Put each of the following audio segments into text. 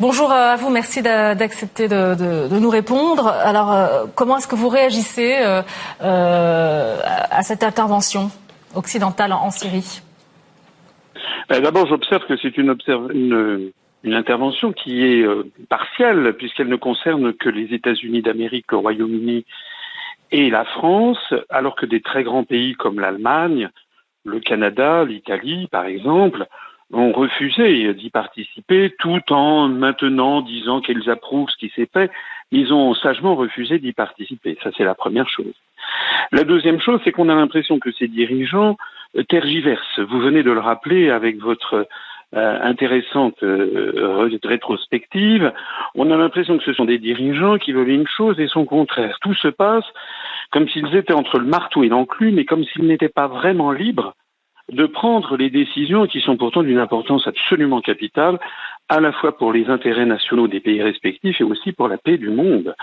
Bonjour à vous, merci d'accepter de, nous répondre. Alors, comment est-ce que vous réagissez à cette intervention occidentale en Syrie? D'abord, j'observe que c'est une, une, intervention qui est partielle, puisqu'elle ne concerne que les États-Unis d'Amérique, le Royaume-Uni et la France, alors que des très grands pays comme l'Allemagne, le Canada, l'Italie, par exemple, ont refusé d'y participer tout en maintenant disant qu'ils approuvent ce qui s'est fait. Ils ont sagement refusé d'y participer. Ça, c'est la première chose. La deuxième chose, c'est qu'on a l'impression que ces dirigeants tergiversent. Vous venez de le rappeler avec votre euh, intéressante euh, rétrospective, on a l'impression que ce sont des dirigeants qui veulent une chose et son contraire. Tout se passe comme s'ils étaient entre le marteau et l'enclume et comme s'ils n'étaient pas vraiment libres de prendre les décisions qui sont pourtant d'une importance absolument capitale, à la fois pour les intérêts nationaux des pays respectifs et aussi pour la paix du monde.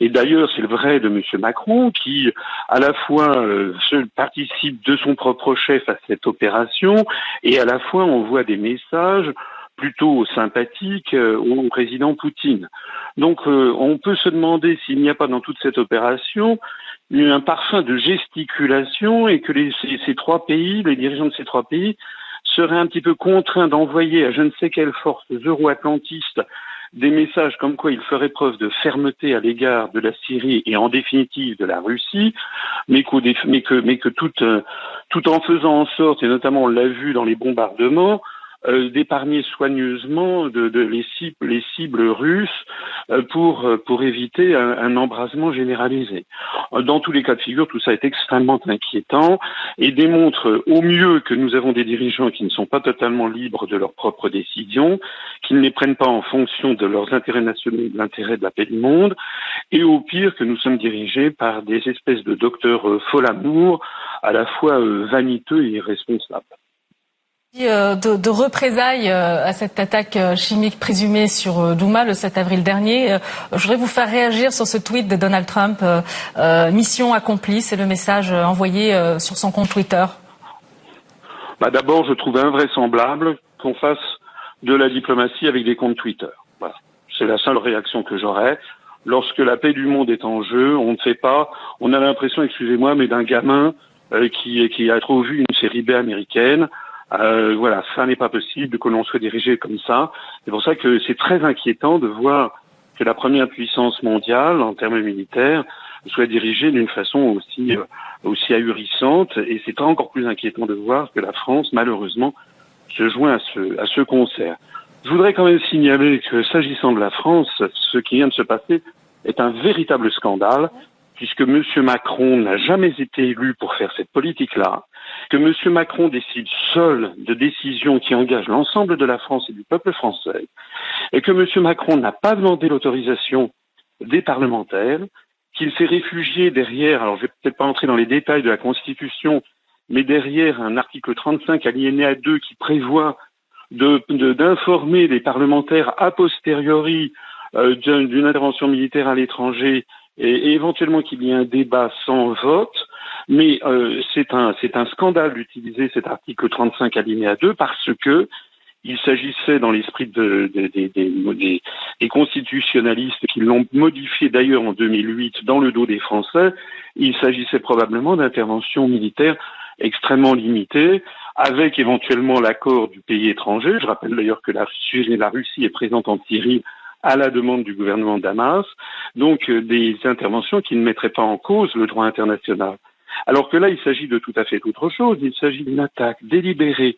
Et d'ailleurs, c'est le vrai de M. Macron qui, à la fois, euh, participe de son propre chef à cette opération et à la fois envoie des messages plutôt sympathiques euh, au président Poutine. Donc euh, on peut se demander s'il n'y a pas dans toute cette opération un parfum de gesticulation et que ces, trois pays, les dirigeants de ces trois pays, seraient un petit peu contraints d'envoyer à je ne sais quelle force euro-atlantiste des messages comme quoi ils feraient preuve de fermeté à l'égard de la Syrie et en définitive de la Russie, mais, que, tout, euh, tout en faisant en sorte, et notamment on l'a vu dans les bombardements, d'épargner soigneusement les, cibles, les, cibles, russes euh, pour, euh, pour éviter un, un, embrasement généralisé. Dans tous les cas de figure, tout ça est extrêmement inquiétant et démontre au mieux que nous avons des dirigeants qui ne sont pas totalement libres de leurs propres décisions, qui ne les prennent pas en fonction de leurs intérêts nationaux et de l'intérêt de la paix du monde, et au pire que nous sommes dirigés par des espèces de docteurs fol amour, à la fois vaniteux et irresponsables. Euh, de, représailles euh, à cette attaque euh, chimique présumée sur Douma le 7 avril dernier. Je voudrais vous faire réagir sur ce tweet de Donald Trump. mission accomplie, c'est le message envoyé sur son compte Twitter. Bah D'abord, je trouve invraisemblable qu'on fasse de la diplomatie avec des comptes Twitter. Voilà. C'est la seule réaction que j'aurais. Lorsque la paix du monde est en jeu, on ne fait pas. On a l'impression, excusez-moi, mais d'un gamin qui a trop vu une série B américaine. Euh, voilà, ça n'est pas possible que l'on soit dirigé comme ça. C'est pour ça que c'est très inquiétant de voir que la première puissance mondiale en termes militaires soit dirigée d'une façon aussi euh, aussi ahurissante et c'est encore plus inquiétant de voir que la France malheureusement se joint à ce à ce concert. Je voudrais quand même signaler que s'agissant de la France, ce qui vient de se passer est un véritable scandale puisque M. Macron n'a jamais été élu pour faire cette politique-là, que M. Macron décide seul de décisions qui engagent l'ensemble de la France et du peuple français, et que M. Macron n'a pas demandé l'autorisation des parlementaires, qu'il s'est réfugié derrière, alors je vais peut-être pas entrer dans les détails de la Constitution, mais derrière un article 35 alinéa 2 qui prévoit d'informer les parlementaires a posteriori euh, d'une intervention militaire à l'étranger et, éventuellement qu'il y ait un débat sans vote, mais euh, c'est un un scandale d'utiliser cet article 35 alinéa 2 parce que il s'agissait dans l'esprit de, de, des, des constitutionnalistes qui l'ont modifié d'ailleurs en 2008 dans le dos des Français, il s'agissait probablement d'interventions militaires extrêmement limitées, avec éventuellement l'accord du pays étranger. Je rappelle d'ailleurs que la, la Russie est présente en Syrie à la demande du gouvernement Damas, donc euh, des interventions qui ne mettraient pas en cause le droit international. Alors que là, il s'agit de tout à fait autre chose. Il s'agit d'une attaque délibérée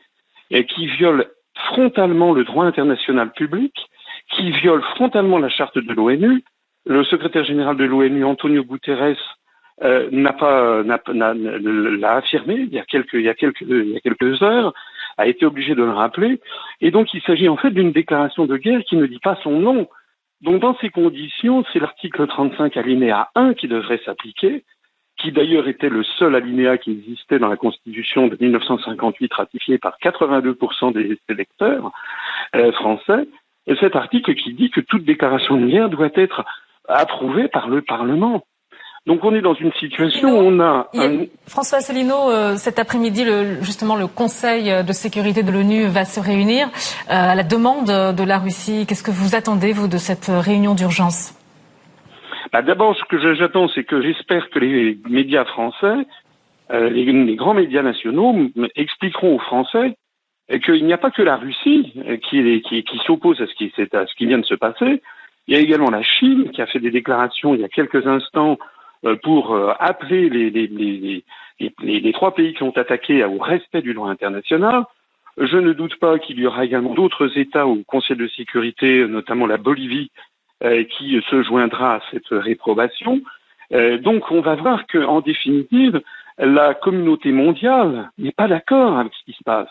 et qui viole frontalement le droit international public, qui viole frontalement la charte de l'ONU. Le secrétaire général de l'ONU, Antonio Guterres, euh, n'a pas l'a affirmé il y a quelques il y a quelques il y a quelques heures a été obligé de le rappeler. Et donc il s'agit en fait d'une déclaration de guerre qui ne dit pas son nom. Donc dans ces conditions, c'est l'article 35 alinéa 1 qui devrait s'appliquer, qui d'ailleurs était le seul alinéa qui existait dans la Constitution de 1958 ratifiée par 82% des électeurs euh, français, et cet article qui dit que toute déclaration de guerre doit être approuvée par le Parlement. Donc on est dans une situation où on a... François Asselineau, euh, cet après-midi, justement, le Conseil de sécurité de l'ONU va se réunir euh, à la demande de la Russie. Qu'est-ce que vous attendez, vous, de cette réunion d'urgence? Bah, D'abord, ce que j'attends, c'est que j'espère que les médias français, euh, les, grands médias nationaux, expliqueront aux Français qu'il n'y a pas que la Russie qui, qui, s'oppose à ce qui, vient de se passer. Il y a également la Chine qui a fait des déclarations il y a quelques instants euh, pour euh, appeler les, les, trois pays qui ont attaqué au respect du droit international. Je ne doute pas qu'il y aura également d'autres États au Conseil de sécurité, notamment la Bolivie, euh, qui se joindra à cette réprobation. donc on va voir qu'en définitive, la communauté mondiale n'est pas d'accord avec ce qui se passe.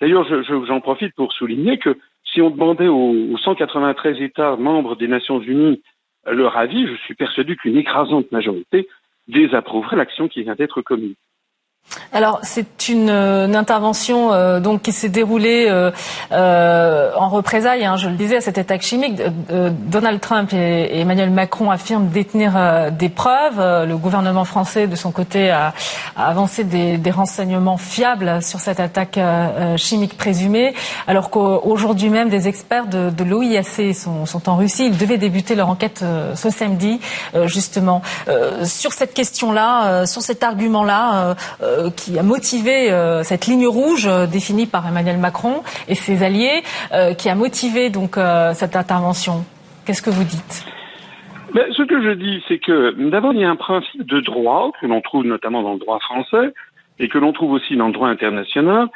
D'ailleurs, j'en profite pour souligner que si on demandait aux 193 États membres des Nations Unies leur avis, je suis persuadé qu'une écrasante majorité désapprouverait l'action qui vient d'être commise. Alors c'est une, euh, intervention euh, donc qui s'est déroulée euh, en représailles, hein, je le disais, à cette attaque chimique. Donald Trump et, Emmanuel Macron affirment détenir des preuves. le gouvernement français, de son côté, a, avancé des, renseignements fiables sur cette attaque chimique présumée, alors qu'aujourd'hui même, des experts de, l'OIAC sont, en Russie. Ils devaient débuter leur enquête ce samedi, justement. sur cette question-là, sur cet argument-là euh, qui a motivé euh, cette ligne rouge euh, définie par Emmanuel Macron et ses alliés, qui a motivé donc cette intervention. Qu'est-ce que vous dites? Ben, Ce que je dis, c'est que d'abord, il y a un principe de droit que l'on trouve notamment dans le droit français et que l'on trouve aussi dans le droit international.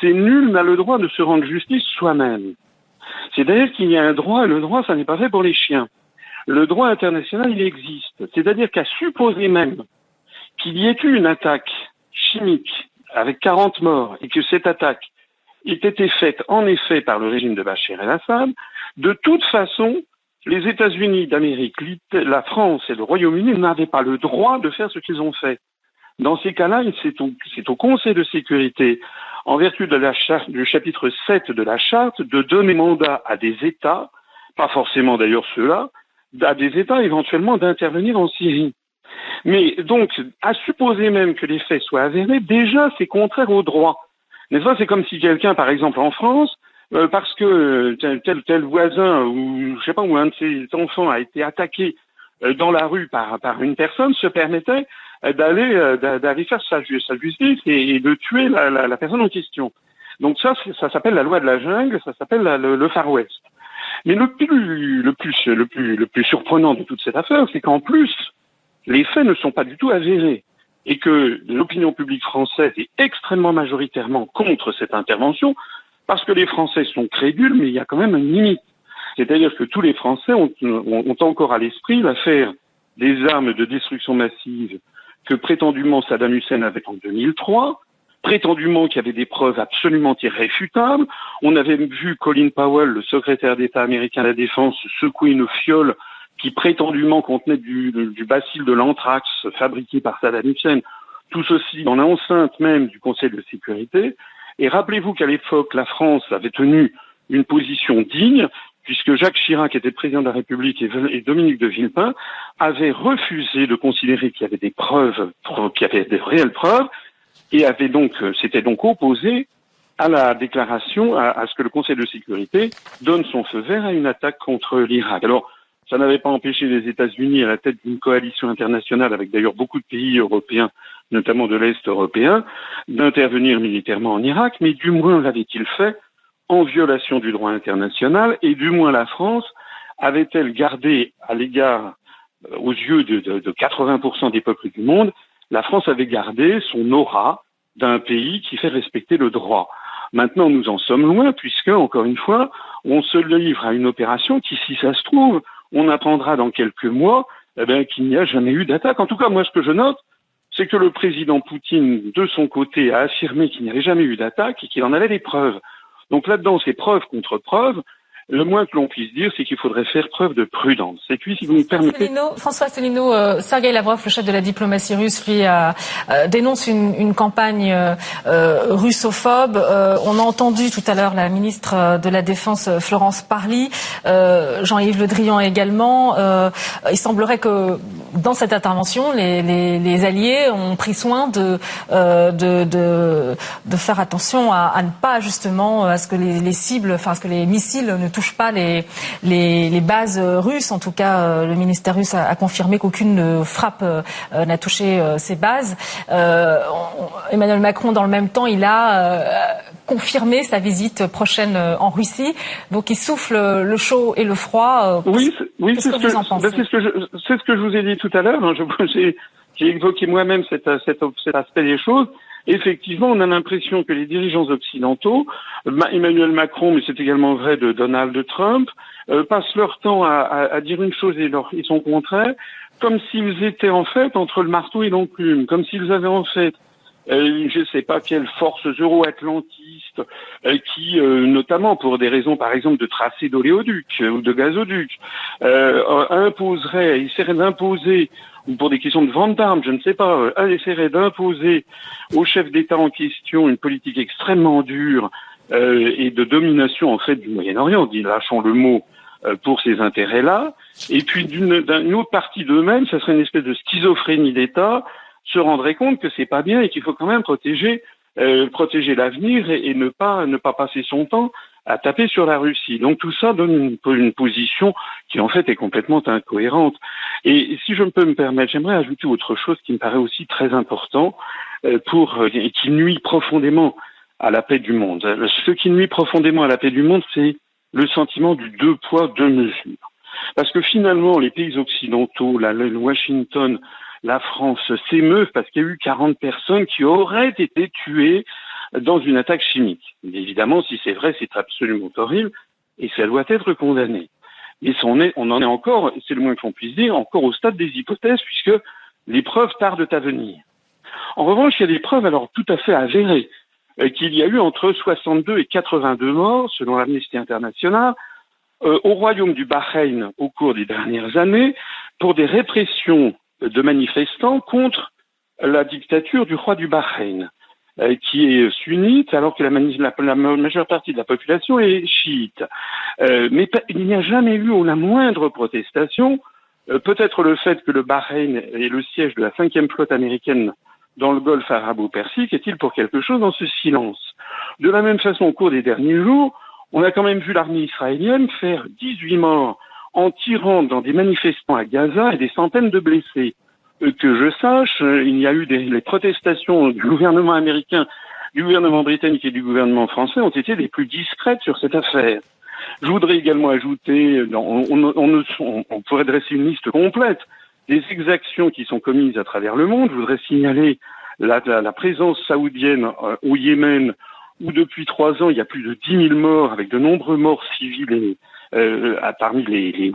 C'est nul n'a le droit de se rendre justice soi-même. C'est-à-dire qu'il y a un droit et le droit, ça n'est pas fait pour les chiens. Le droit international, il existe. C'est-à-dire qu'à supposer même qu'il y ait eu une attaque chimique avec 40 morts et que cette attaque ait été faite en effet par le régime de Bachar el-Assad, de toute façon, les États-Unis d'Amérique, la France et le Royaume-Uni n'avaient pas le droit de faire ce qu'ils ont fait. Dans ces cas-là, c'est au, au, Conseil de sécurité, en vertu de la charte, du chapitre 7 de la charte, de donner mandat à des États, pas forcément d'ailleurs ceux-là, à des États éventuellement d'intervenir en Syrie. Mais donc, à supposer même que les faits soient avérés, déjà c'est contraire au droit. N'est-ce pas? C'est comme si quelqu'un, par exemple en France, euh, parce que euh, tel, tel voisin ou je sais pas un de ses enfants a été attaqué euh, dans la rue par, une personne, se permettait d'aller d'aller faire sa, justice et, de tuer la, la, personne en question. Donc ça, ça s'appelle la loi de la jungle, ça s'appelle le, le Far West. Mais le plus, le plus, le plus, le plus surprenant de toute cette affaire, c'est qu'en plus, les faits ne sont pas du tout avérés et que l'opinion publique française est extrêmement majoritairement contre cette intervention parce que les Français sont crédules, mais il y a quand même une limite. C'est-à-dire que tous les Français ont, encore à l'esprit l'affaire des armes de destruction massive que prétendument Saddam Hussein avait en 2003, prétendument qu'il y avait des preuves absolument irréfutables. On avait vu Colin Powell, le secrétaire d'État américain à la Défense, secouer une fiole qui prétendument contenait du, du bacille de l'anthrax fabriqué par Saddam Hussein, tout ceci dans l'enceinte même du Conseil de sécurité. Et rappelez-vous qu'à l'époque, la France avait tenu une position digne, puisque Jacques Chirac était président de la République et Dominique de Villepin avaient refusé de considérer qu'il y avait des preuves, qu'il y avait des réelles preuves, et avait donc, s'était donc opposé à la déclaration, à, à, ce que le Conseil de sécurité donne son feu vert à une attaque contre l'Irak. Alors, ça n'avait pas empêché les États-Unis, à la tête d'une coalition internationale, avec d'ailleurs beaucoup de pays européens, notamment de l'Est européen, d'intervenir militairement en Irak, mais du moins l'avait-il fait en violation du droit international, et du moins la France avait-elle gardé à l'égard, euh, aux yeux de, de, de 80% des peuples du monde, la France avait gardé son aura d'un pays qui fait respecter le droit. Maintenant, nous en sommes loin, puisque, encore une fois, on se livre à une opération qui, si ça se trouve, on apprendra dans quelques mois eh qu'il n'y a jamais eu d'attaque. En tout cas, moi, ce que je note, c'est que le président Poutine, de son côté, a affirmé qu'il n'y avait jamais eu d'attaque et qu'il en avait des preuves. Donc là-dedans, c'est preuve contre preuve. Le moins que l'on puisse dire, c'est qu'il faudrait faire preuve de prudence. Et puis, si vous me permettez... François Asselineau, euh, Sergei Lavrov, le chef de la diplomatie russe, lui, a, euh, dénonce une, une campagne euh, euh russophobe. on a entendu tout à l'heure la ministre de la Défense, Florence Parly, Jean-Yves Le Drian également. il semblerait que dans cette intervention, les, les, les alliés ont pris soin de, de, de, de, faire attention à, à, ne pas, justement, à ce que les, les cibles, enfin, à ce que les missiles ne touche pas les, les, bases russes. En tout cas, euh, le ministère russe a, confirmé qu'aucune frappe euh, n'a touché euh, ces bases. Emmanuel Macron, dans le même temps, il a confirmé sa visite prochaine en Russie. Donc il souffle le chaud et le froid. Oui, oui c'est ce, que, ce, que je vous ai dit tout à l'heure. Hein. J'ai évoqué moi-même cet, cet, aspect des choses. Effectivement, on a l'impression que les dirigeants occidentaux, Emmanuel Macron, mais c'est également vrai de Donald Trump, euh, passent leur temps à, dire une chose et, leur, son contraire, comme s'ils étaient en fait entre le marteau et l'enclume, comme s'ils avaient en fait euh, je ne sais pas quelles forces euro-atlantistes euh, qui, notamment pour des raisons par exemple de tracé d'oléoduc ou de gazoduc, imposeraient, essaieraient d'imposer ou pour des questions de vente d'armes, je ne sais pas, euh, essaierait d'imposer au chef d'État en question une politique extrêmement dure euh, et de domination en fait du Moyen-Orient, dit lâchons le mot, euh, pour ces intérêts-là, et puis d'une autre partie d'eux-mêmes, ça serait une espèce de schizophrénie d'État, se rendrait compte que c'est pas bien et qu'il faut quand même protéger protéger l'avenir et, et, ne pas ne pas passer son temps à taper sur la Russie. Donc tout ça donne une, position qui en fait est complètement incohérente. Et si je peux me permettre, j'aimerais ajouter autre chose qui me paraît aussi très important euh, pour euh, et qui nuit profondément à la paix du monde. Ce qui nuit profondément à la paix du monde, c'est le sentiment du deux poids deux mesures. Parce que finalement, les pays occidentaux, la, Washington, la France s'émeuvent parce qu'il y a eu 40 personnes qui auraient été tuées dans une attaque chimique. Évidemment, si c'est vrai, c'est absolument horrible et ça doit être condamné. Mais on, en est encore, c'est le moins qu'on puisse dire, encore au stade des hypothèses puisque les preuves tardent à venir. En revanche, il y a des preuves alors tout à fait avérées euh, qu'il y a eu entre 62 et 82 morts, selon l'Amnesty International, euh, au royaume du Bahreïn au cours des dernières années pour des répressions de manifestants contre la dictature du roi du Bahreïn. Euh, qui est sunnite, alors que la, majeure partie de la population est chiite. Euh, mais il n'y a jamais eu la moindre protestation. Euh, peut-être le fait que le Bahreïn est le siège de la cinquième flotte américaine dans le golfe arabo-persique est-il pour quelque chose dans ce silence? De la même façon, au cours des derniers jours, on a quand même vu l'armée israélienne faire 18 morts en tirant dans des manifestants à Gaza et des centaines de blessés que je sache, il y a eu des les protestations du gouvernement américain, du gouvernement britannique et du gouvernement français ont été les plus discrètes sur cette affaire. Je voudrais également ajouter, on, on, on, pourrait dresser une liste complète des exactions qui sont commises à travers le monde. Je voudrais signaler la, la, présence saoudienne euh, au Yémen, où depuis trois ans il y a plus de dix mille morts, avec de nombreux morts civils et, euh, parmi les, les.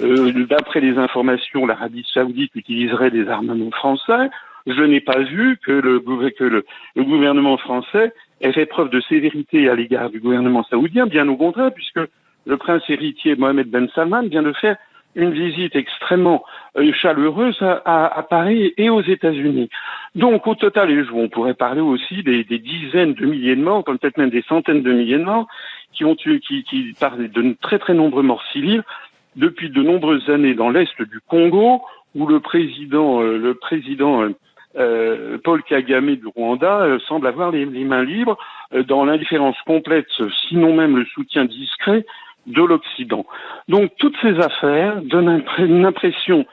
Euh, D'après les informations, l'Arabie saoudite utiliserait des armements français. Je n'ai pas vu que, le, gouvernement français ait fait preuve de sévérité à l'égard du gouvernement saoudien, bien au contraire, puisque le prince héritier Mohamed Ben Salman vient de faire une visite extrêmement euh, chaleureuse à, Paris et aux États-Unis. Donc au total, on pourrait parler aussi des, dizaines de milliers de morts, peut-être même des centaines de milliers de morts, qui ont tué, qui, qui parlent de très très nombreux morts civils depuis de nombreuses années dans l'est du Congo, où le président, euh, euh, euh, Paul Kagame du Rwanda semble avoir les, mains libres dans l'indifférence complète, sinon même le soutien discret de l'Occident. Donc toutes ces affaires donnent une impression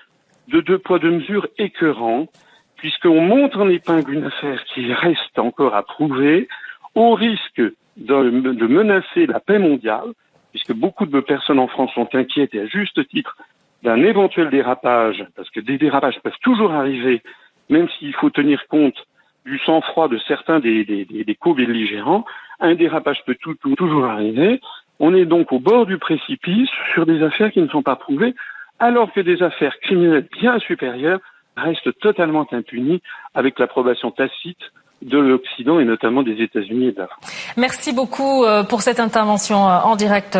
de deux poids deux mesures écœurant, puisqu'on monte en épingle une affaire qui reste encore à prouver, au risque de menacer la paix mondiale, puisque beaucoup de personnes en France sont inquiètes et à juste titre d'un éventuel dérapage, parce que des dérapages peuvent toujours arriver, même s'il faut tenir compte du sang-froid de certains des, co-belligérants, un dérapage peut toujours arriver. On est donc au bord du précipice sur des affaires qui ne sont pas prouvées, alors que des affaires criminelles bien supérieures restent totalement impunies avec l'approbation tacite de l'Occident et notamment des États-Unis et de la France. Merci beaucoup euh, pour cette intervention euh, en direct.